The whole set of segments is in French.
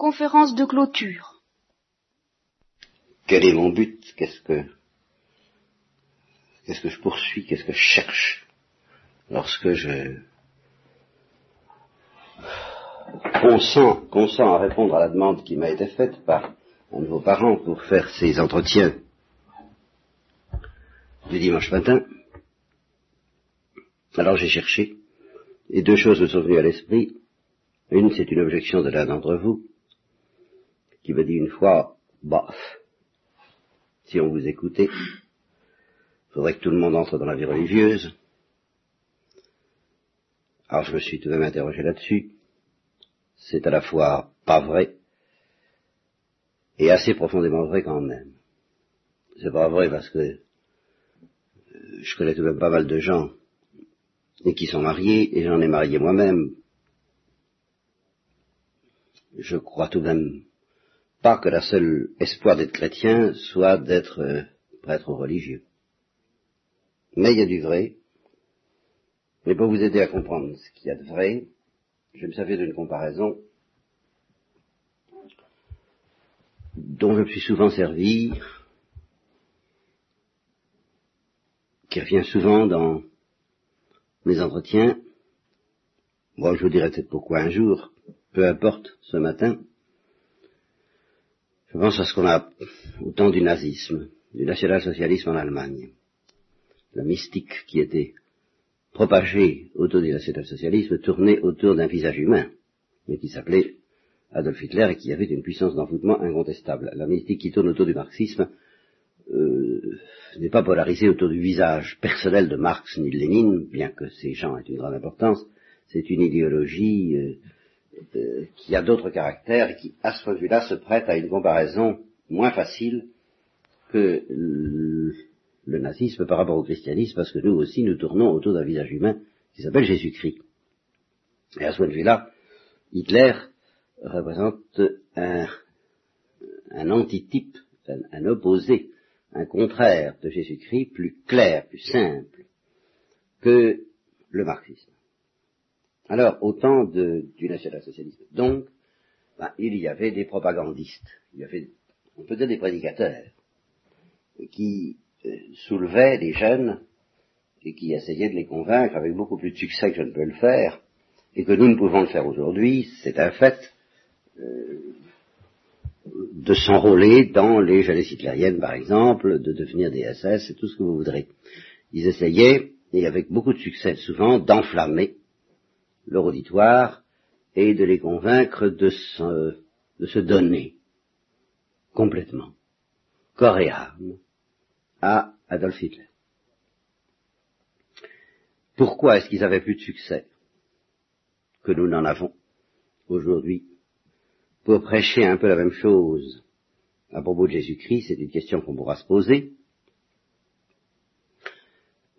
Conférence de clôture. Quel est mon but? Qu'est-ce que qu'est-ce que je poursuis? Qu'est-ce que je cherche lorsque je consens, consent à répondre à la demande qui m'a été faite par un de vos parents pour faire ces entretiens du dimanche matin. Alors j'ai cherché, et deux choses me sont venues à l'esprit. Une, c'est une objection de l'un d'entre vous, qui me dit une fois, bah, si on vous écoutait, il faudrait que tout le monde entre dans la vie religieuse. Alors je me suis tout de même interrogé là-dessus. C'est à la fois pas vrai et assez profondément vrai quand même. C'est pas vrai parce que euh, je connais tout de même pas mal de gens et qui sont mariés et j'en ai marié moi-même. Je crois tout de même pas que la seule espoir d'être chrétien soit d'être euh, prêtre religieux. Mais il y a du vrai. Mais pour vous aider à comprendre ce qu'il y a de vrai, je me servir d'une comparaison dont je me suis souvent servi, qui revient souvent dans mes entretiens. Moi, je vous dirai peut-être pourquoi un jour, peu importe, ce matin. Je pense à ce qu'on a au temps du nazisme, du national-socialisme en Allemagne. La mystique qui était propagée autour du national-socialisme tournait autour d'un visage humain, mais qui s'appelait Adolf Hitler et qui avait une puissance d'envoûtement incontestable. La mystique qui tourne autour du marxisme euh, n'est pas polarisée autour du visage personnel de Marx ni de Lénine, bien que ces gens aient une grande importance. C'est une idéologie euh, qui a d'autres caractères et qui, à ce point de vue-là, se prête à une comparaison moins facile que le nazisme par rapport au christianisme, parce que nous aussi, nous tournons autour d'un visage humain qui s'appelle Jésus-Christ. Et à ce point de vue-là, Hitler représente un, un antitype, un, opposé, un contraire de Jésus-Christ plus clair, plus simple que le marxisme. Alors, au temps du national-socialisme, donc, ben, il y avait des propagandistes, il y avait, on peut dire des prédicateurs, qui euh, soulevaient les jeunes et qui essayaient de les convaincre avec beaucoup plus de succès que je ne peux le faire, et que nous ne pouvons le faire aujourd'hui, c'est un fait, euh, de s'enrôler dans les jeunesse hitlériennes, par exemple, de devenir des SS, c'est tout ce que vous voudrez. Ils essayaient, et avec beaucoup de succès souvent, d'enflammer leur auditoire et de les convaincre de se, de se donner complètement, corps et âme, à Adolf Hitler. Pourquoi est-ce qu'ils avaient plus de succès que nous n'en avons aujourd'hui pour prêcher un peu la même chose à propos de Jésus-Christ, c'est une question qu'on pourra se poser.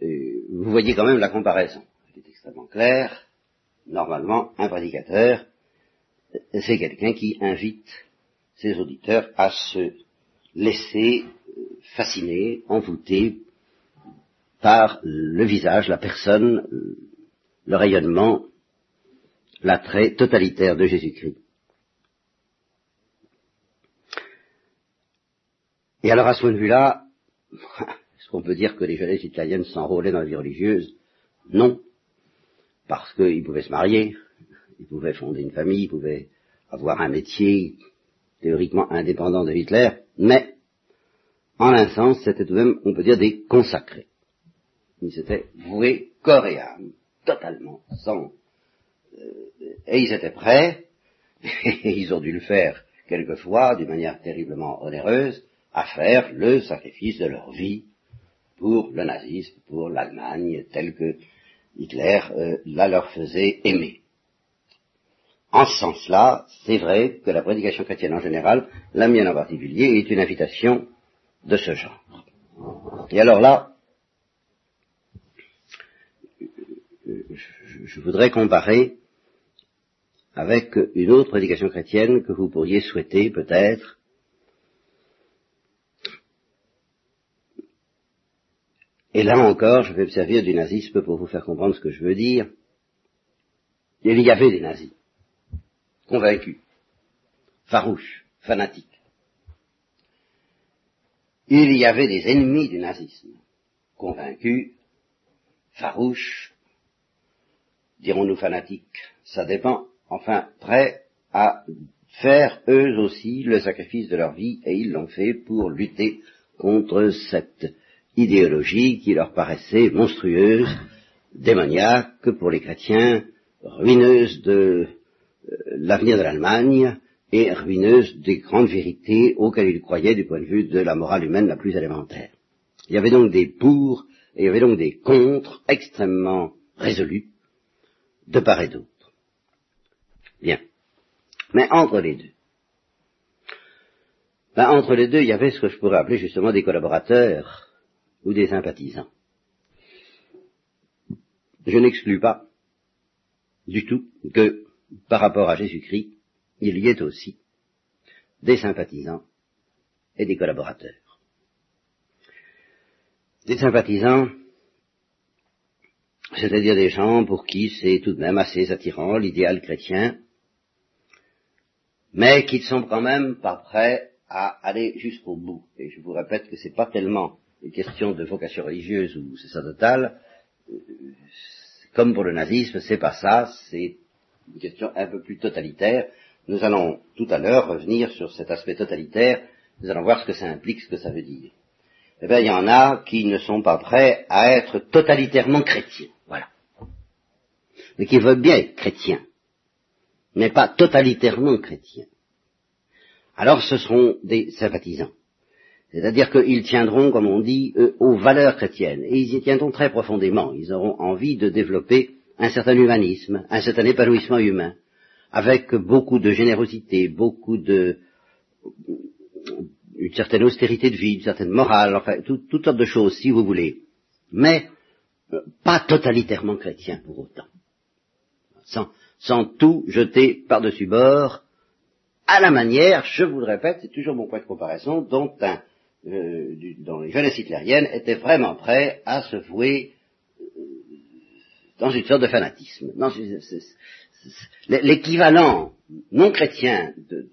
vous voyez quand même la comparaison. Elle est extrêmement claire. Normalement, un prédicateur, c'est quelqu'un qui invite ses auditeurs à se laisser fasciné, envoûté par le visage, la personne, le rayonnement, l'attrait totalitaire de Jésus-Christ. Et alors à ce point de vue-là, est-ce qu'on peut dire que les jeunesses italiennes s'enrôlaient dans la vie religieuse? Non, parce qu'ils pouvaient se marier, ils pouvaient fonder une famille, ils pouvaient avoir un métier théoriquement indépendant de Hitler, mais en un sens, c'était tout de même, on peut dire, des consacrés. Ils s'étaient voués corps et âme, totalement, sans... Euh, et ils étaient prêts, et ils ont dû le faire quelquefois, d'une manière terriblement onéreuse, à faire le sacrifice de leur vie pour le nazisme, pour l'Allemagne, tel que Hitler euh, la leur faisait aimer. En ce sens-là, c'est vrai que la prédication chrétienne en général, la mienne en particulier, est une invitation de ce genre. Et alors là, je voudrais comparer avec une autre prédication chrétienne que vous pourriez souhaiter peut-être. Et là encore, je vais me servir du nazisme pour vous faire comprendre ce que je veux dire. Il y avait des nazis, convaincus, farouches, fanatiques. Il y avait des ennemis du nazisme, convaincus, farouches, dirons-nous fanatiques, ça dépend, enfin prêts à faire eux aussi le sacrifice de leur vie, et ils l'ont fait pour lutter contre cette idéologie qui leur paraissait monstrueuse, démoniaque pour les chrétiens, ruineuse de euh, l'avenir de l'Allemagne et ruineuse des grandes vérités auxquelles ils croyaient du point de vue de la morale humaine la plus élémentaire. Il y avait donc des pour et il y avait donc des contre extrêmement résolus de part et d'autre. Bien. Mais entre les deux, ben, entre les deux, il y avait ce que je pourrais appeler justement des collaborateurs ou des sympathisants. Je n'exclus pas du tout que par rapport à Jésus-Christ, il y ait aussi des sympathisants et des collaborateurs. Des sympathisants, c'est-à-dire des gens pour qui c'est tout de même assez attirant l'idéal chrétien, mais qui ne sont quand même pas prêts à aller jusqu'au bout. Et je vous répète que c'est pas tellement une question de vocation religieuse ou sacerdotale, euh, comme pour le nazisme, c'est pas ça, c'est une question un peu plus totalitaire. Nous allons tout à l'heure revenir sur cet aspect totalitaire, nous allons voir ce que ça implique, ce que ça veut dire. Eh bien, il y en a qui ne sont pas prêts à être totalitairement chrétiens, voilà. Mais qui veulent bien être chrétiens, mais pas totalitairement chrétiens. Alors ce seront des sympathisants. C'est-à-dire qu'ils tiendront, comme on dit, aux valeurs chrétiennes. Et ils y tiendront très profondément. Ils auront envie de développer un certain humanisme, un certain épanouissement humain, avec beaucoup de générosité, beaucoup de une certaine austérité de vie, une certaine morale, enfin, toutes sortes de choses, si vous voulez. Mais euh, pas totalitairement chrétien pour autant. Sans, sans tout jeter par-dessus bord, à la manière, je vous le répète, c'est toujours mon point de comparaison, dont un, euh, dont les jeunesses hitlériennes étaient vraiment prêts à se vouer euh, dans une sorte de fanatisme. L'équivalent non chrétien de,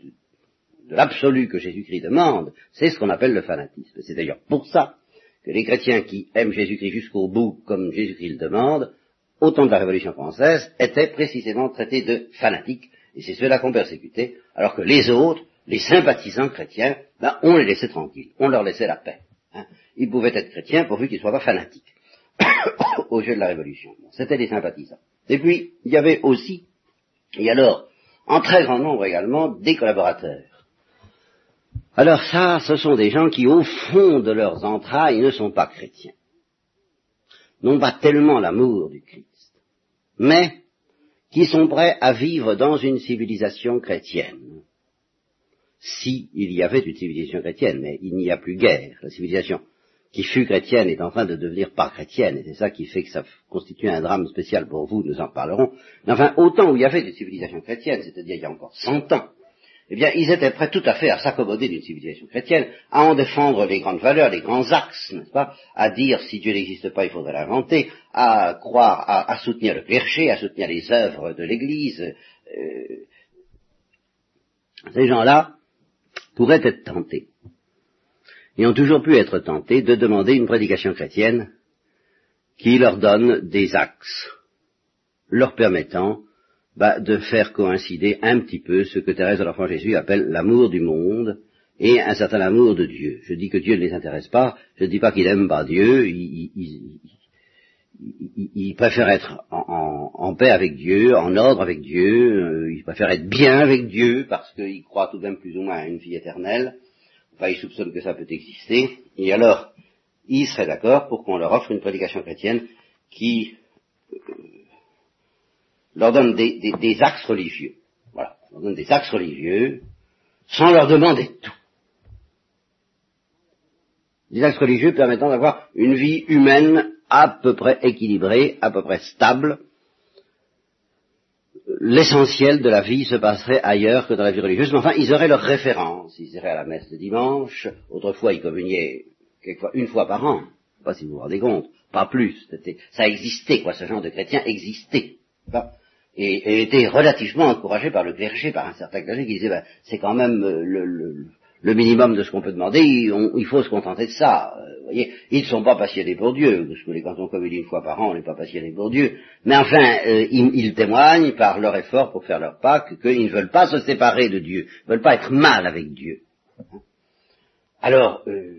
de l'absolu que Jésus-Christ demande, c'est ce qu'on appelle le fanatisme. C'est d'ailleurs pour ça que les chrétiens qui aiment Jésus-Christ jusqu'au bout, comme Jésus-Christ le demande, au temps de la Révolution française, étaient précisément traités de fanatiques, et c'est ceux-là qu'on persécutait, alors que les autres les sympathisants chrétiens, ben, on les laissait tranquilles, on leur laissait la paix. Hein. Ils pouvaient être chrétiens pourvu qu'ils ne soient pas fanatiques au jeu de la Révolution. C'était des sympathisants. Et puis, il y avait aussi, et alors, en très grand nombre également, des collaborateurs. Alors ça, ce sont des gens qui, au fond de leurs entrailles, ne sont pas chrétiens. N'ont pas tellement l'amour du Christ, mais qui sont prêts à vivre dans une civilisation chrétienne si il y avait une civilisation chrétienne, mais il n'y a plus guère. La civilisation qui fut chrétienne est en train de devenir pas chrétienne, et c'est ça qui fait que ça constitue un drame spécial pour vous, nous en parlerons. Mais enfin, autant où il y avait une civilisation chrétienne, c'est-à-dire il y a encore cent ans, eh bien, ils étaient prêts tout à fait à s'accommoder d'une civilisation chrétienne, à en défendre les grandes valeurs, les grands axes, n'est-ce pas, à dire si Dieu n'existe pas, il faudrait l'inventer, à croire, à, soutenir le clergé, à soutenir les œuvres de l'Église. Euh, ces gens-là, pourraient être tentés, et ont toujours pu être tentés de demander une prédication chrétienne qui leur donne des axes, leur permettant bah, de faire coïncider un petit peu ce que Thérèse de l'Enfant Jésus appelle l'amour du monde et un certain amour de Dieu. Je dis que Dieu ne les intéresse pas, je ne dis pas qu'il n'aime pas Dieu, préfère être en, paix avec Dieu, en ordre avec Dieu, euh, il préfère être bien avec Dieu parce qu'il croit tout de même plus ou moins à une vie éternelle, enfin il soupçonne que ça peut exister, et alors il serait d'accord pour qu'on leur offre une prédication chrétienne qui euh, leur donne des, des, axes religieux. Voilà, leur donne des axes religieux sans leur demander tout. Des axes religieux permettant d'avoir une vie humaine à peu près équilibré, à peu près stable, l'essentiel de la vie se passerait ailleurs que dans la vie religieuse, mais enfin, ils auraient leur référence. Ils iraient à la messe le dimanche, autrefois ils communiaient quelquefois une fois par an, pas si vous vous rendez compte, pas plus. Ça existait, quoi, ce genre de chrétien existait. et, était relativement encouragé par le clergé, par un certain clergé qui disait, ben, c'est quand même euh, le, minimum de ce qu'on peut demander, il, faut se contenter de ça. Euh, vous voyez, ils ne sont pas passionnés pour Dieu, parce que les cantons communis une fois par an, on n'est pas passionnés pour Dieu. Mais enfin, euh, ils, témoignent par leur effort pour faire leur Pâques qu'ils ne veulent pas se séparer de Dieu, ne veulent pas être mal avec Dieu. Alors, euh,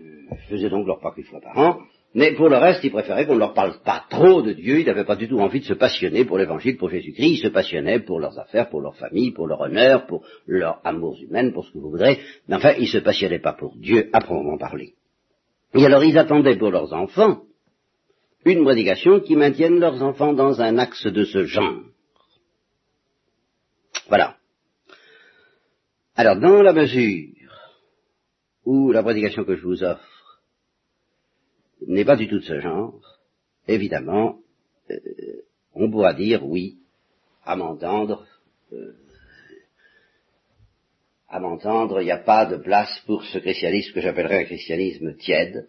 faisaient donc leur Pâques une fois par an, mais pour le reste, il préférait qu'on ne leur parle pas trop de Dieu, ils n'avaient pas du tout envie de se passionner pour l'évangile, pour Jésus-Christ, ils se passionnaient pour leurs affaires, pour leur famille, pour leur honneur, pour leurs amours humaines, pour ce que vous voudrez, mais enfin, ils ne se passionnaient pas pour Dieu, à proprement parler. Et alors, ils attendaient pour leurs enfants une prédication qui maintienne leurs enfants dans un axe de ce genre. Voilà. Alors, dans la mesure où la prédication que je vous offre n'est pas du tout de ce genre, évidemment, euh, on pourra dire oui, à m'entendre, euh, à m'entendre, il n'y a pas de place pour ce christianisme que j'appellerais un christianisme tiède.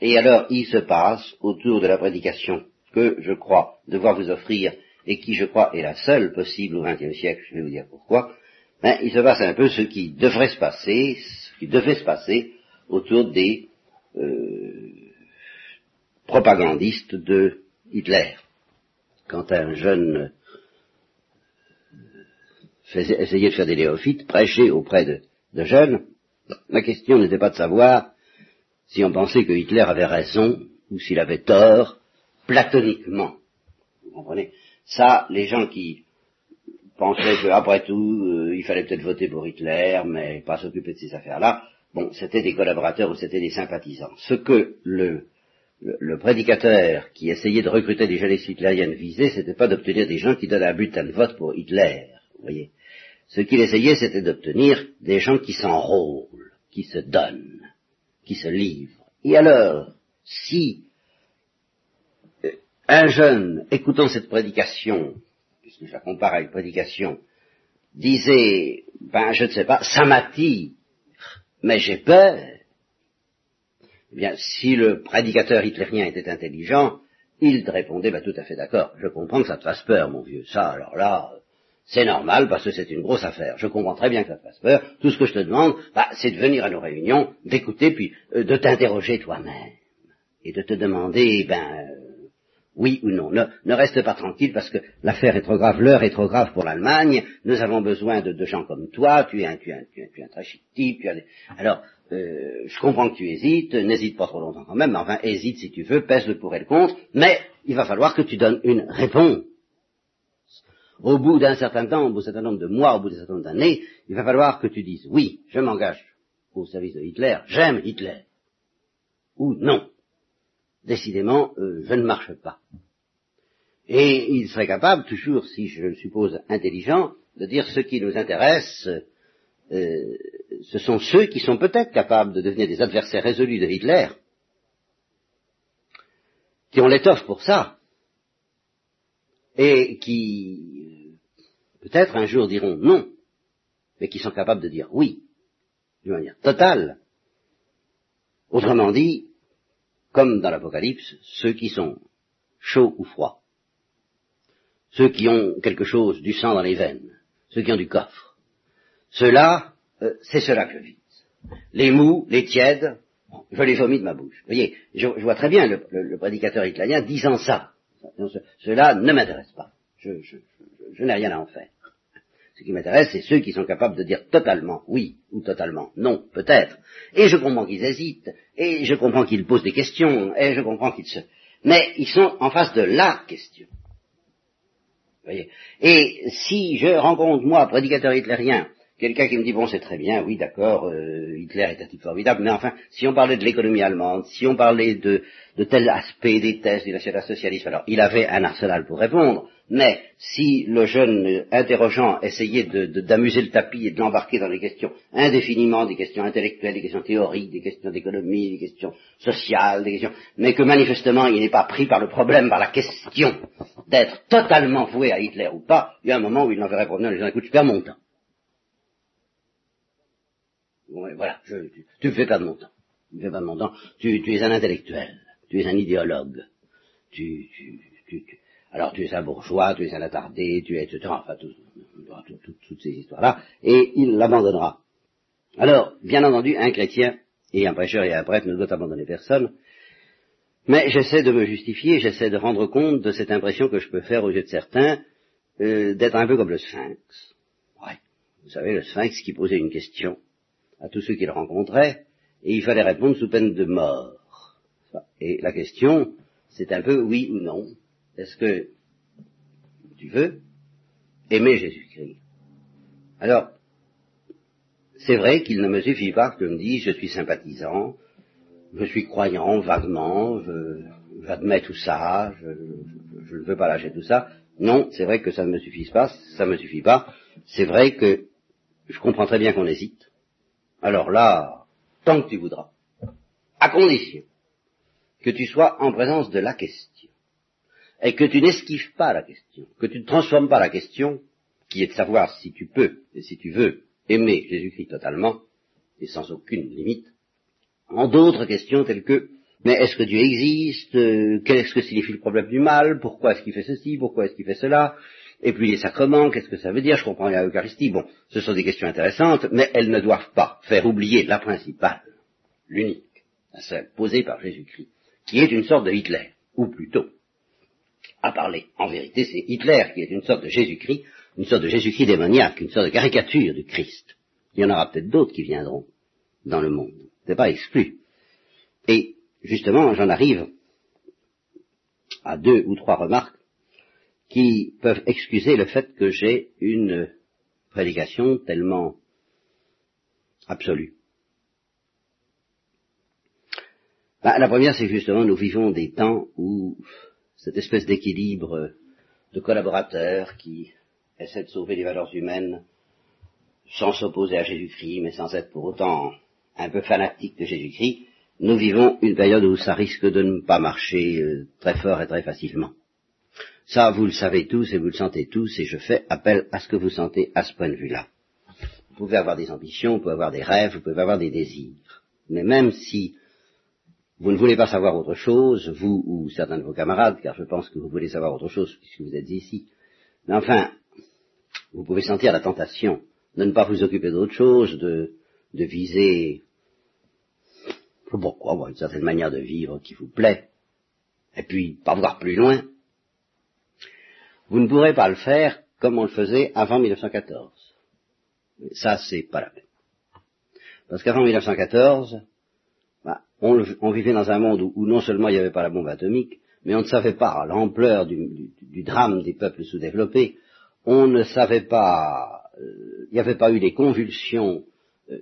Et alors, il se passe, autour de la prédication que je crois devoir vous offrir, et qui, je crois, est la seule possible au XXe siècle, je vais vous dire pourquoi, ben, il se passe un peu ce qui devrait se passer, ce qui devait se passer autour des euh, propagandiste de Hitler. Quand un jeune euh, essayait de faire des néophytes, prêcher auprès de, jeunes, la question n'était pas de savoir si on pensait que Hitler avait raison ou s'il avait tort, platoniquement. Vous comprenez? Ça, les gens qui pensaient qu'après tout, euh, il fallait peut-être voter pour Hitler, mais pas s'occuper de ces affaires-là, bon, c'était des collaborateurs ou c'était des sympathisants. Ce que le le, prédicateur qui essayait de recruter des jeunesses hitlériennes visées, c'était pas d'obtenir des gens qui donnent un bulletin de vote pour Hitler, vous voyez. Ce qu'il essayait, c'était d'obtenir des gens qui s'enrôlent, qui se donnent, qui se livrent. Et alors, si euh, un jeune, écoutant cette prédication, puisque je la compare à une prédication, disait, ben je ne sais pas, ça m'attire, mais j'ai peur, eh bien, si le prédicateur hitlérien était intelligent, il te répondait, bah, tout à fait d'accord, je comprends que ça te fasse peur, mon vieux, ça, alors là, c'est normal parce que c'est une grosse affaire. Je comprends très bien que ça te fasse peur. Tout ce que je te demande, bah, c'est de venir à nos réunions, d'écouter, puis euh, de t'interroger toi-même et de te demander, ben, oui ou non. Ne, reste pas tranquille parce que l'affaire est trop grave, l'heure est trop grave pour l'Allemagne. Nous avons besoin de, gens comme toi. Tu es un, tu es un, tu es un, très chic type. Alors, euh, je comprends que tu hésites, n'hésite pas trop longtemps quand même, mais enfin, hésite si tu veux, pèse le pour et le contre, mais il va falloir que tu donnes une réponse. Au bout d'un certain temps, au bout d'un certain nombre de mois, au bout d'un certain nombre d'années, il va falloir que tu dises oui, je m'engage au service de Hitler, j'aime Hitler, ou non, décidément, euh, je ne marche pas. Et il serait capable, toujours, si je le suppose intelligent, de dire ce qui nous intéresse, euh, ce sont ceux qui sont peut-être capables de devenir des adversaires résolus de Hitler, qui ont l'étoffe pour ça, et qui peut-être un jour diront non, mais qui sont capables de dire oui, d'une manière totale. Autrement dit, comme dans l'Apocalypse, ceux qui sont chauds ou froids, ceux qui ont quelque chose, du sang dans les veines, ceux qui ont du coffre, ceux-là, euh, c'est cela que je vise. Les mous, les tièdes, je les vomis de ma bouche. Vous voyez, je, vois très bien le, prédicateur italien disant ça. cela ne m'intéresse pas. Je, n'ai rien à en faire. Ce qui m'intéresse, c'est ceux qui sont capables de dire totalement oui ou totalement non, peut-être. Et je comprends qu'ils hésitent, et je comprends qu'ils posent des questions, et je comprends qu'ils se... Mais ils sont en face de la question. Voyez? Et si je rencontre, moi, prédicateur hitlérien, Quelqu'un qui me dit, bon, c'est très bien, oui, d'accord, euh, Hitler est un type formidable, mais enfin, si on parlait de l'économie allemande, si on parlait de, de tel aspect des thèses du national-socialisme, alors il avait un arsenal pour répondre, mais si le jeune interrogeant essayait d'amuser le tapis et de l'embarquer dans les questions indéfiniment, des questions intellectuelles, des questions théoriques, des questions d'économie, des questions sociales, des questions, mais que manifestement il n'est pas pris par le problème, par la question d'être totalement voué à Hitler ou pas, il y a un moment où il n'enverrait provenir les gens, écoute, je perds mon temps voilà, je, tu, me fais perdre mon temps. Tu fais mon temps. Tu, es un intellectuel. Tu es un idéologue. Tu, Alors tu es un bourgeois, tu es un attardé, tu es etc. Enfin, toutes ces histoires-là, et il l'abandonnera. Alors, bien entendu, un chrétien et un prêcheur et un prêtre ne doivent abandonner personne, mais j'essaie de me justifier, j'essaie de rendre compte de cette impression que je peux faire aux yeux de certains euh, d'être un peu comme le sphinx. Ouais. Vous savez, le sphinx qui posait une question à tous ceux qu'il rencontrait, et il fallait répondre sous peine de mort. Et la question, c'est un peu oui ou non. Est-ce que tu veux aimer Jésus-Christ? Alors, c'est vrai qu'il ne me suffit pas que me dise je suis sympathisant, je suis croyant vaguement, j'admets tout ça, je, ne veux pas lâcher tout ça. Non, c'est vrai que ça ne me suffit pas, ça me suffit pas. C'est vrai que je comprends très bien qu'on hésite. Alors là, tant que tu voudras, à condition que tu sois en présence de la question, et que tu n'esquives pas la question, que tu ne transformes pas la question, qui est de savoir si tu peux et si tu veux aimer Jésus-Christ totalement, et sans aucune limite, en d'autres questions telles que mais est-ce que Dieu existe? Qu'est-ce que signifie le problème du mal? Pourquoi est-ce qu'il fait ceci? Pourquoi est-ce qu'il fait cela? Et puis les sacrements, qu'est-ce que ça veut dire? Je comprends la Eucharistie. Bon, ce sont des questions intéressantes, mais elles ne doivent pas faire oublier la principale, l'unique, la seule, posée par Jésus-Christ, qui est une sorte de Hitler, ou plutôt, à parler, en vérité, c'est Hitler qui est une sorte de Jésus-Christ, une sorte de Jésus-Christ démoniaque, une sorte de caricature du Christ. Il y en aura peut-être d'autres qui viendront dans le monde. C'est pas exclu. Et justement, j'en arrive à deux ou trois remarques qui peuvent excuser le fait que j'ai une prédication tellement absolue. Bah, la première, c'est justement nous vivons des temps où cette espèce d'équilibre de collaborateurs qui essaient de sauver les valeurs humaines sans s'opposer à Jésus-Christ, mais sans être pour autant un peu fanatique de Jésus-Christ, nous vivons une période où ça risque de ne pas marcher euh, très fort et très facilement. Ça, vous le savez tous et vous le sentez tous, et je fais appel à ce que vous sentez à ce point de vue-là. Vous pouvez avoir des ambitions, vous pouvez avoir des rêves, vous pouvez avoir des désirs. Mais même si vous ne voulez pas savoir autre chose, vous ou certains de vos camarades, car je pense que vous voulez savoir autre chose puisque vous êtes ici, mais enfin, vous pouvez sentir la tentation de ne pas vous occuper d'autre chose, de, de viser pourquoi, une certaine manière de vivre qui vous plaît, et puis pas voir plus loin, vous ne pourrez pas le faire comme on le faisait avant 1914. Ça, c'est pas la peine. Parce qu'avant 1914, bah, on, vivait dans un monde où, non seulement il n'y avait pas la bombe atomique, mais on ne savait pas l'ampleur du, drame des peuples sous-développés, on ne savait pas, euh, il n'y avait pas eu des convulsions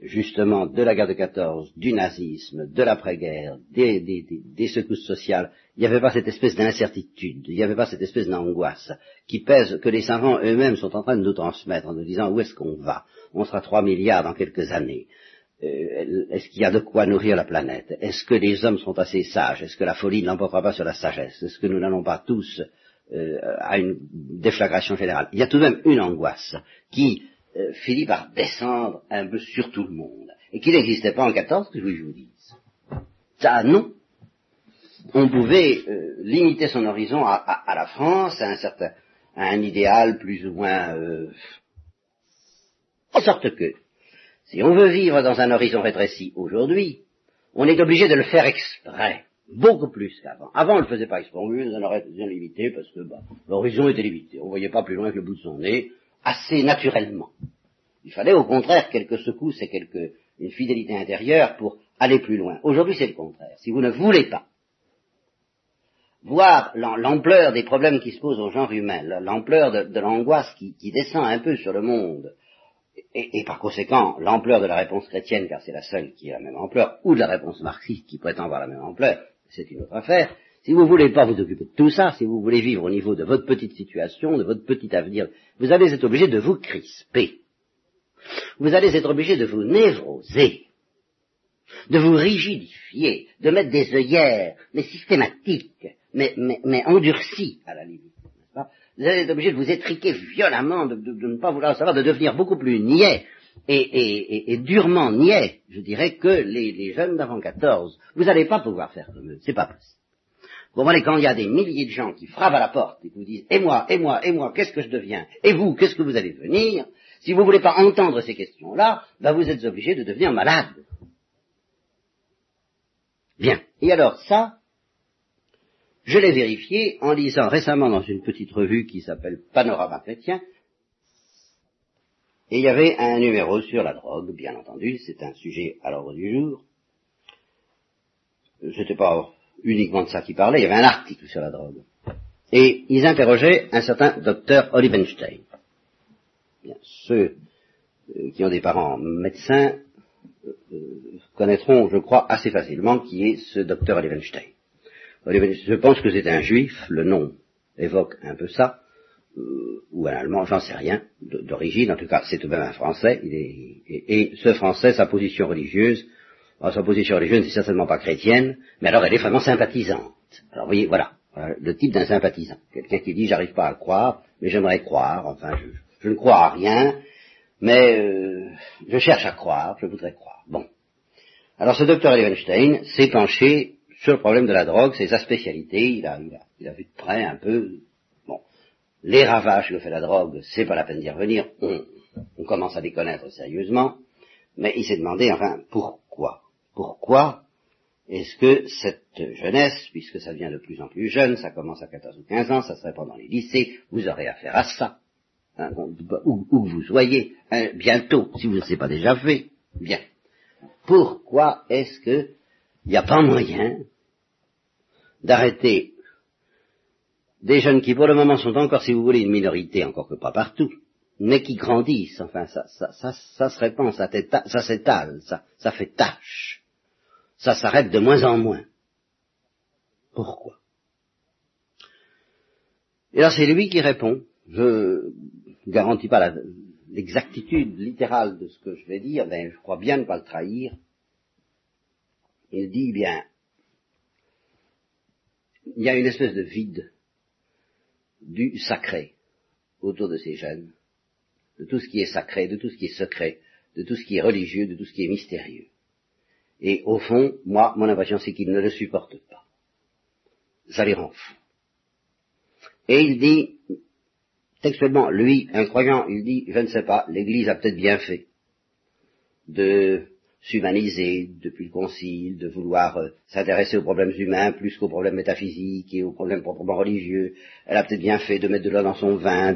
justement de la guerre de 14, du nazisme, de l'après-guerre, des, des, secousses sociales, il n'y avait pas cette espèce d'incertitude, il n'y avait pas cette espèce d'angoisse qui pèse, que les savants eux-mêmes sont en train de nous transmettre en nous disant où est-ce qu'on va. On sera 3 milliards dans quelques années. Euh, est-ce qu'il y a de quoi nourrir la planète? Est-ce que les hommes sont assez sages? Est-ce que la folie n'emportera pas sur la sagesse? Est-ce que nous n'allons pas tous euh, à une déflagration générale? Il y a tout de même une angoisse qui euh, finit par descendre un peu sur tout le monde. Et qu'il n'existait pas en 14, que je vous dise. Ça, non. On pouvait euh, limiter son horizon à, la France, à un certain, à un idéal plus ou moins, euh, en sorte que, si on veut vivre dans un horizon rétréci aujourd'hui, on est obligé de le faire exprès, beaucoup plus qu'avant. Avant, on ne le faisait pas exprès, on vivait dans un horizon limité parce que bah, l'horizon était limité, on voyait pas plus loin que le bout de son nez, assez naturellement. Il fallait au contraire quelques secousses et quelques, une fidélité intérieure pour aller plus loin. Aujourd'hui, c'est le contraire. Si vous ne voulez pas voir l'ampleur des problèmes qui se posent au genre humain, l'ampleur de, l'angoisse qui, descend un peu sur le monde, et, par conséquent l'ampleur de la réponse chrétienne, car c'est la seule qui a la même ampleur, ou de la réponse marxiste qui prétend avoir la même ampleur, c'est une autre affaire, si vous ne voulez pas vous occuper de tout ça, si vous voulez vivre au niveau de votre petite situation, de votre petit avenir, vous allez être obligé de vous crisper. Vous allez être obligé de vous névroser, de vous rigidifier, de mettre des œillères, mais systématiques, mais, mais, endurcies à la limite. Vous allez être obligé de vous étriquer violemment, de, ne pas vouloir savoir, de devenir beaucoup plus niais et, durement niais, je dirais, que les, les jeunes d'avant 14. Vous n'allez pas pouvoir faire comme eux, c'est pas possible. Vous comprenez, quand il y a des milliers de gens qui frappent à la porte et qui vous disent, et moi, et moi, et moi, qu'est-ce que je deviens? Et vous, qu'est-ce que vous allez devenir? Si vous ne voulez pas entendre ces questions-là, ben vous êtes obligé de devenir malade. Bien. Et alors ça, je l'ai vérifié en lisant récemment dans une petite revue qui s'appelle Panorama chrétien, et il y avait un numéro sur la drogue, bien entendu, c'est un sujet à l'ordre du jour. C'était pas uniquement de ça qu'ils parlaient, il y avait un article sur la drogue. Et ils interrogeaient un certain docteur Olivenstein. Bien, ceux euh, qui ont des parents médecins euh, connaîtront, je crois, assez facilement qui est ce docteur Olivenstein. Je pense que c'est un juif, le nom évoque un peu ça, euh, ou un allemand, j'en sais rien, d'origine, en tout cas c'est tout de même un français, et, ce français, sa position religieuse, sa position religieuse n'est certainement pas chrétienne, mais alors elle est vraiment sympathisante. Alors vous voyez, voilà, le type d'un sympathisant, quelqu'un qui dit j'arrive pas à croire, mais j'aimerais croire, enfin je, ne crois à rien, mais euh, je cherche à croire, je voudrais croire. Bon. Alors ce docteur Levenstein s'est penché sur le problème de la drogue, c'est sa spécialité, il a, il, a, il a vu de près un peu, bon, les ravages que fait la drogue, c'est pas la peine d'y revenir, on, on commence à les connaître sérieusement, mais il s'est demandé, enfin, pourquoi? Pourquoi est-ce que cette jeunesse, puisque ça devient de plus en plus jeune, ça commence à 14 ou 15 ans, ça serait pendant les lycées, vous aurez affaire à ça, hein, où, vous soyez, hein, bientôt, si vous ne l'avez pas déjà fait, bien. Pourquoi est-ce que il n'y a pas moyen d'arrêter des jeunes qui pour le moment sont encore, si vous voulez, une minorité, encore que pas partout, mais qui grandissent, enfin ça, ça, ça, ça se répand, ça, ça s'étale, ça, ça fait tâche, ça s'arrête de moins en moins. Pourquoi? Et là c'est lui qui répond, je garantis pas l'exactitude littérale de ce que je vais dire, mais je crois bien ne pas le trahir. Il dit bien, il y a une espèce de vide du sacré autour de ces jeunes, de tout ce qui est sacré, de tout ce qui est secret, de tout ce qui est religieux, de tout ce qui est mystérieux. Et au fond, moi, mon impression, c'est qu'ils ne le supportent pas. Ça les. Et il dit, textuellement, lui, un croyant, il dit, je ne sais pas, l'Église a peut-être bien fait de s'humaniser depuis le concile, de vouloir euh, s'intéresser aux problèmes humains plus qu'aux problèmes métaphysiques et aux problèmes proprement religieux. Elle a peut-être bien fait de mettre de l'eau dans son vin,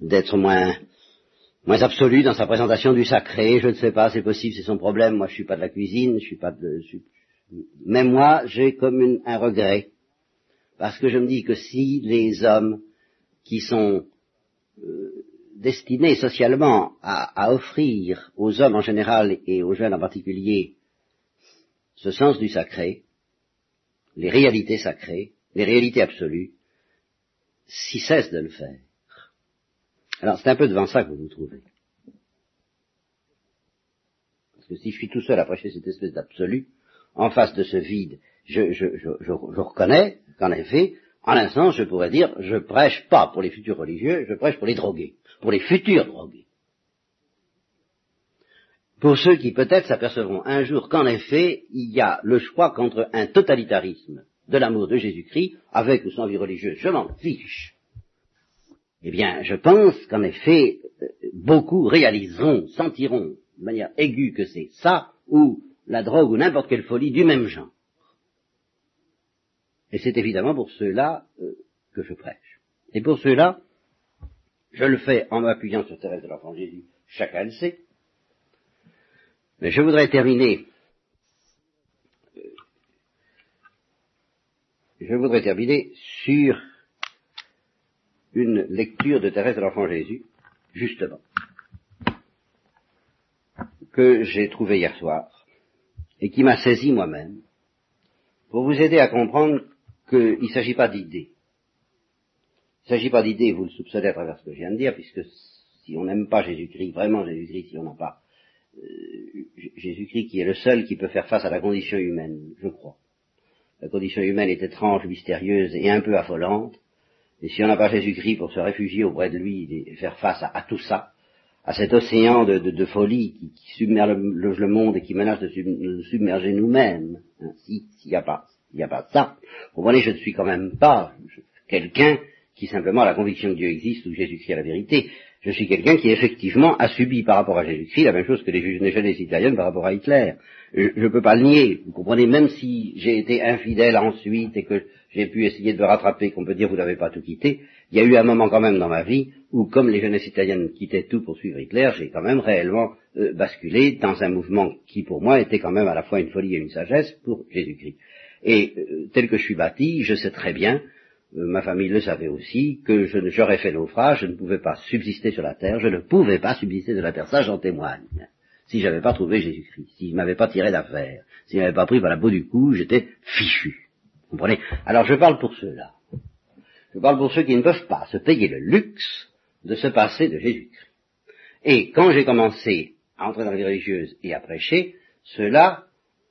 d'être moins moins absolue dans sa présentation du sacré. Je ne sais pas, c'est possible, c'est son problème. Moi, je suis pas de la cuisine, je suis pas de. Mais moi, j'ai comme un regret parce que je me dis que si les hommes qui sont euh, destiné socialement à, offrir aux hommes en général et aux jeunes en particulier ce sens du sacré, les réalités sacrées, les réalités absolues, s'y cessent de le faire. Alors c'est un peu devant ça que vous vous trouvez. Parce que si je suis tout seul à prêcher cette espèce d'absolu, en face de ce vide, je, reconnais qu'en effet, en un sens, je pourrais dire, je prêche pas pour les futurs religieux, je prêche pour les drogués pour les futurs drogués. Pour ceux qui peut-être s'apercevront un jour qu'en effet, il y a le choix contre un totalitarisme de l'amour de Jésus-Christ, avec ou sans vie religieuse, je m'en fiche. Eh bien, je pense qu'en effet, euh, beaucoup réaliseront, sentiront de manière aiguë que c'est ça, ou la drogue, ou n'importe quelle folie du même genre. Et c'est évidemment pour ceux-là euh, que je prêche. Et pour ceux-là, je le fais en m'appuyant sur Thérèse de l'Enfant Jésus, chacun le sait. Mais je voudrais terminer. Euh, je voudrais terminer sur une lecture de Thérèse de l'Enfant Jésus, justement, que j'ai trouvée hier soir, et qui m'a saisi moi-même, pour vous aider à comprendre qu'il ne s'agit pas d'idées. Il ne s'agit pas d'idées, vous le soupçonnez à travers ce que je viens de dire, puisque si on n'aime pas Jésus-Christ, vraiment Jésus-Christ, si on n'a pas euh, Jésus-Christ qui est le seul qui peut faire face à la condition humaine, je crois. La condition humaine est étrange, mystérieuse et un peu affolante. Et si on n'a pas Jésus-Christ pour se réfugier auprès de lui et faire face à, tout ça, à cet océan de, folie qui, submerge le, monde et qui menace de, nous submerger nous-mêmes, hein, s'il n'y a pas a ça. Vous comprenez, je ne suis quand même pas quelqu'un qui simplement a la conviction que Dieu existe ou Jésus-Christ est la vérité. Je suis quelqu'un qui effectivement a subi par rapport à Jésus-Christ la même chose que les jeunesses italiennes par rapport à Hitler. Je ne peux pas le nier. Vous comprenez, même si j'ai été infidèle ensuite et que j'ai pu essayer de me rattraper, qu'on peut dire vous n'avez pas tout quitté, il y a eu un moment quand même dans ma vie où, comme les jeunesses italiennes quittaient tout pour suivre Hitler, j'ai quand même réellement euh, basculé dans un mouvement qui pour moi était quand même à la fois une folie et une sagesse pour Jésus-Christ. Et euh, tel que je suis bâti, je sais très bien, ma famille le savait aussi, que je, j'aurais fait naufrage, je ne pouvais pas subsister sur la terre, je ne pouvais pas subsister sur la terre, ça j'en témoigne. Si j'avais pas trouvé Jésus-Christ, s'il m'avait pas tiré d'affaire, s'il m'avait pas pris par la peau du cou, j'étais fichu. Vous comprenez? Alors je parle pour ceux-là. Je parle pour ceux qui ne peuvent pas se payer le luxe de se passer de Jésus-Christ. Et quand j'ai commencé à entrer dans la vie religieuse et à prêcher, cela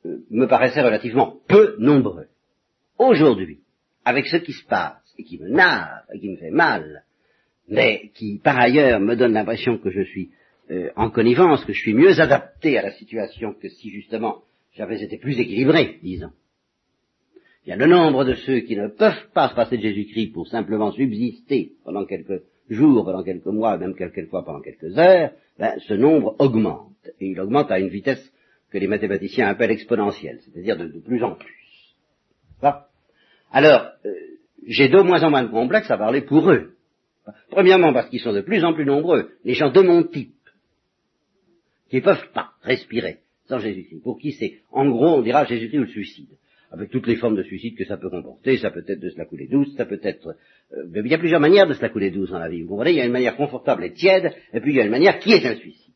euh, me paraissait relativement peu nombreux. Aujourd'hui, avec ce qui se passe, et qui me narre, et qui me fait mal, mais qui par ailleurs me donne l'impression que je suis euh, en connivence, que je suis mieux adapté à la situation que si justement j'avais été plus équilibré, disons. Il y a le nombre de ceux qui ne peuvent pas se passer de Jésus-Christ pour simplement subsister pendant quelques jours, pendant quelques mois, même quelquefois pendant quelques heures, ben, ce nombre augmente. Et il augmente à une vitesse que les mathématiciens appellent exponentielle, c'est-à-dire de, plus en plus. Alors, euh, j'ai de moins en moins de complexes à parler pour eux. Premièrement parce qu'ils sont de plus en plus nombreux, les gens de mon type, qui ne peuvent pas respirer sans Jésus-Christ, pour qui c'est, en gros, on dira Jésus-Christ ou le suicide avec toutes les formes de suicide que ça peut comporter, ça peut être de se la couler douce, ça peut être... Euh, il y a plusieurs manières de se la couler douce dans la vie, vous comprenez Il y a une manière confortable et tiède, et puis il y a une manière qui est un suicide.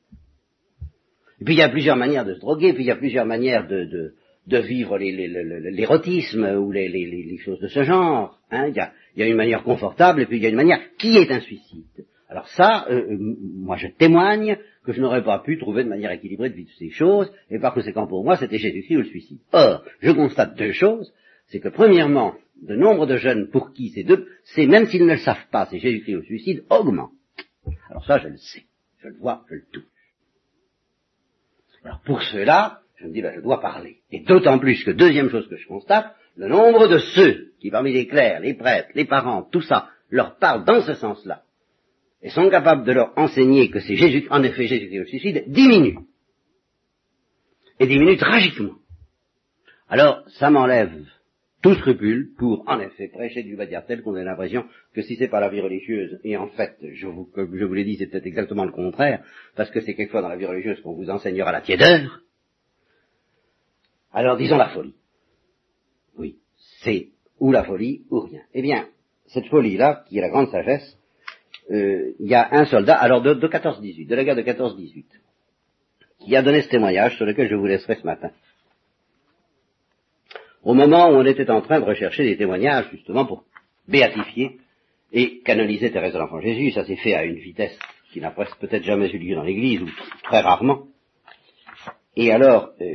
Et puis il y a plusieurs manières de se droguer, puis il y a plusieurs manières de, de vivre l'érotisme ou les, choses de ce genre. Hein il, y a, y a une manière confortable, et puis il y a une manière qui est un suicide. Alors ça, euh, euh, moi je témoigne que je n'aurais pas pu trouver de manière équilibrée de vivre ces choses, et par conséquent pour moi c'était Jésus-Christ ou le suicide. Or, je constate deux choses, c'est que premièrement, de nombre de jeunes pour qui ces deux, c'est même s'ils ne le savent pas, c'est Jésus-Christ ou le suicide, augmente. Alors ça je le sais, je le vois, je le touche. Alors pour cela, je me dis, ben, je dois parler. Et d'autant plus que deuxième chose que je constate, le nombre de ceux qui parmi les clercs, les prêtres, les parents, tout ça, leur parlent dans ce sens-là, et sont capables de leur enseigner que c'est Jésus, en effet Jésus qui le suicide, diminue. Et diminue tragiquement. Alors, ça m'enlève tout scrupule pour, en effet, prêcher du dire tel qu'on a l'impression que si c'est pas la vie religieuse, et en fait, je vous, je vous l'ai dit, c'est peut-être exactement le contraire, parce que c'est quelquefois dans la vie religieuse qu'on vous enseignera la tiédeur, alors disons la folie. Oui, c'est ou la folie ou rien. Eh bien, cette folie-là, qui est la grande sagesse, euh, il y a un soldat, alors de, 14-18, de la guerre de 14-18, qui a donné ce témoignage sur lequel je vous laisserai ce matin. Au moment où on était en train de rechercher des témoignages justement pour béatifier et canoniser Thérèse de l'Enfant Jésus, ça s'est fait à une vitesse qui n'a presque peut-être jamais eu lieu dans l'Église, ou très rarement. Et alors, euh,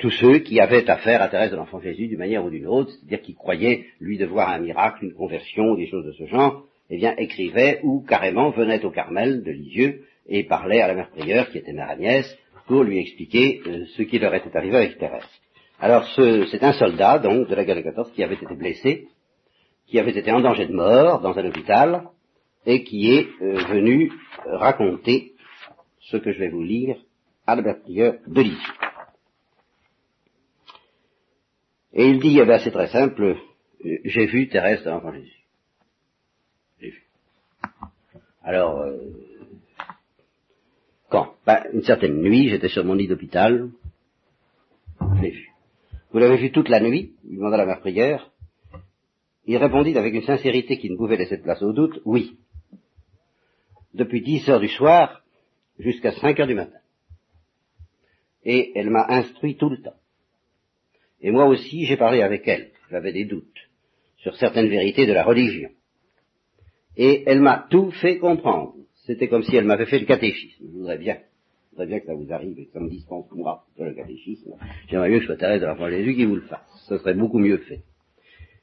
tous ceux qui avaient affaire à Thérèse de l'Enfant Jésus d'une manière ou d'une autre, c'est-à-dire qui croyaient lui devoir un miracle, une conversion, des choses de ce genre, eh bien écrivaient ou carrément venaient au Carmel de Lisieux et parlaient à la mère prieure, qui était mère Agnès, pour lui expliquer euh, ce qui leur était arrivé avec Thérèse. Alors c'est un soldat, donc, de la guerre de 14, qui avait été blessé, qui avait été en danger de mort dans un hôpital, et qui est euh, venu raconter ce que je vais vous lire à la mère prieure de Lisieux. Et il dit, eh ben, c'est très simple, euh, j'ai vu Thérèse de l'Enfant Jésus. J'ai vu. Alors, euh, quand? Ben, Une certaine nuit, j'étais sur mon lit d'hôpital, je l'ai vu. Vous l'avez vu toute la nuit? Il demanda la mère prière. Il répondit avec une sincérité qui ne pouvait laisser de place au doute, oui. Depuis dix heures du soir jusqu'à cinq heures du matin. Et elle m'a instruit tout le temps. Et moi aussi, j'ai parlé avec elle. J'avais des doutes sur certaines vérités de la religion. Et elle m'a tout fait comprendre. C'était comme si elle m'avait fait le catéchisme. Je voudrais bien, je voudrais bien que ça vous arrive et que ça me dispense moi de le catéchisme. J'aimerais mieux que ce soit Thérèse de l'Enfant Jésus qui vous le fasse. Ce serait beaucoup mieux fait.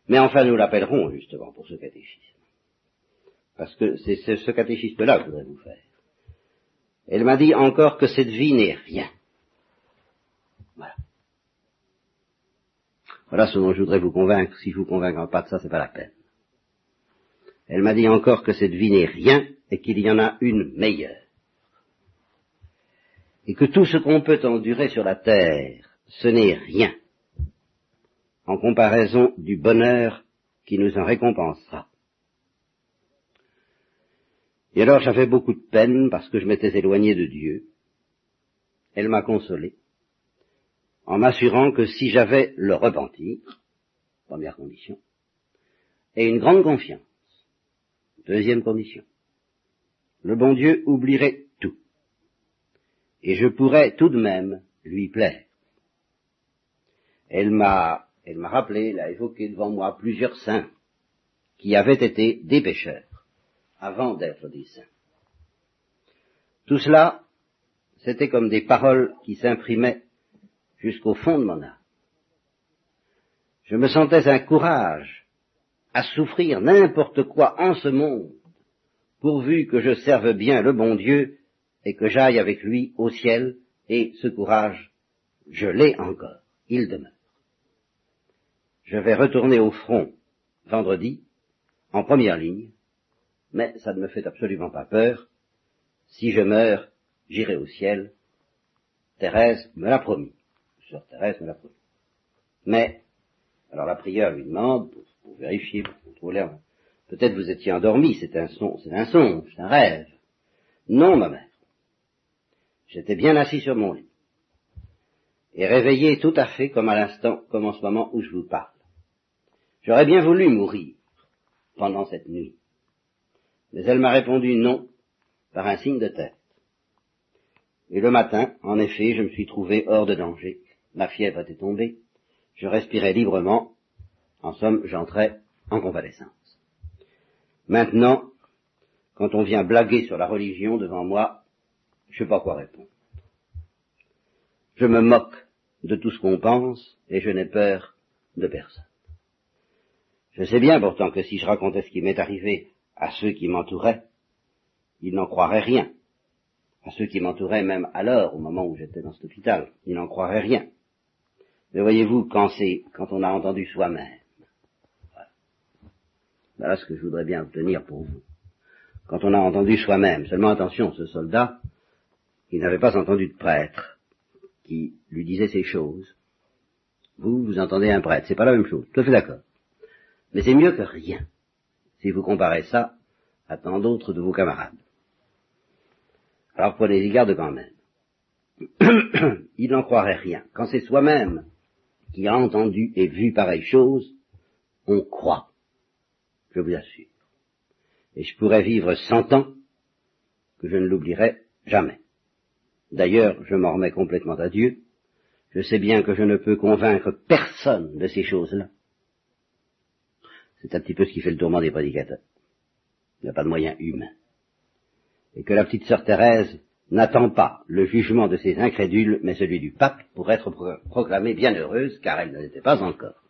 Mais enfin, nous l'appellerons justement pour ce catéchisme. Parce que c'est ce catéchisme-là que je voudrais vous faire. Elle m'a dit encore que cette vie n'est rien. Voilà. Voilà ce dont je voudrais vous convaincre. Si je vous convaincre pas de ça, c'est pas la peine. Elle m'a dit encore que cette vie n'est rien et qu'il y en a une meilleure. Et que tout ce qu'on peut endurer sur la terre, ce n'est rien en comparaison du bonheur qui nous en récompensera. Et alors j'avais beaucoup de peine parce que je m'étais éloigné de Dieu. Elle m'a consolé en m'assurant que si j'avais le repentir, première condition, et une grande confiance, deuxième condition, le bon Dieu oublierait tout, et je pourrais tout de même lui plaire. Elle m'a, elle m'a rappelé, elle a évoqué devant moi plusieurs saints qui avaient été des pécheurs avant d'être des saints. Tout cela, c'était comme des paroles qui s'imprimaient jusqu'au fond de mon âme. Je me sentais un courage à souffrir n'importe quoi en ce monde, pourvu que je serve bien le bon Dieu et que j'aille avec lui au ciel, et ce courage, je l'ai encore, il demeure. Je vais retourner au front vendredi, en première ligne, mais ça ne me fait absolument pas peur. Si je meurs, j'irai au ciel. Thérèse me l'a promis. Sœur Thérèse me l'a. Mais, alors la prière lui demande, pour, vérifier, pour contrôler, peut-être vous étiez endormi, c'est un son, c'est un songe, c'est un rêve. Non, ma mère. J'étais bien assis sur mon lit. Et réveillé tout à fait comme à l'instant, comme en ce moment où je vous parle. J'aurais bien voulu mourir pendant cette nuit. Mais elle m'a répondu non par un signe de tête. Et le matin, en effet, je me suis trouvé hors de danger. Ma fièvre était tombée. Je respirais librement. En somme, j'entrais en convalescence. Maintenant, quand on vient blaguer sur la religion devant moi, je sais pas quoi répondre. Je me moque de tout ce qu'on pense et je n'ai peur de personne. Je sais bien pourtant que si je racontais ce qui m'est arrivé à ceux qui m'entouraient, ils n'en croiraient rien. À ceux qui m'entouraient même alors, au moment où j'étais dans cet hôpital, ils n'en croiraient rien. Mais voyez-vous, quand c'est, quand on a entendu soi-même, voilà. ce que je voudrais bien obtenir pour vous. Quand on a entendu soi-même, seulement attention, ce soldat, il n'avait pas entendu de prêtre qui lui disait ces choses. Vous, vous entendez un prêtre, c'est pas la même chose, tout à fait d'accord. Mais c'est mieux que rien si vous comparez ça à tant d'autres de vos camarades. Alors prenez-y garde quand même. Il n'en croirait rien. Quand c'est soi-même qui a entendu et vu pareille chose, on croit. Je vous assure. Et je pourrais vivre cent ans que je ne l'oublierai jamais. D'ailleurs, je m'en remets complètement à Dieu. Je sais bien que je ne peux convaincre personne de ces choses-là. C'est un petit peu ce qui fait le tourment des prédicateurs. Il n'y a pas de moyen humain. Et que la petite sœur Thérèse n'attend pas le jugement de ces incrédules, mais celui du pape pour être proclamée bienheureuse, car elle ne l'était pas encore.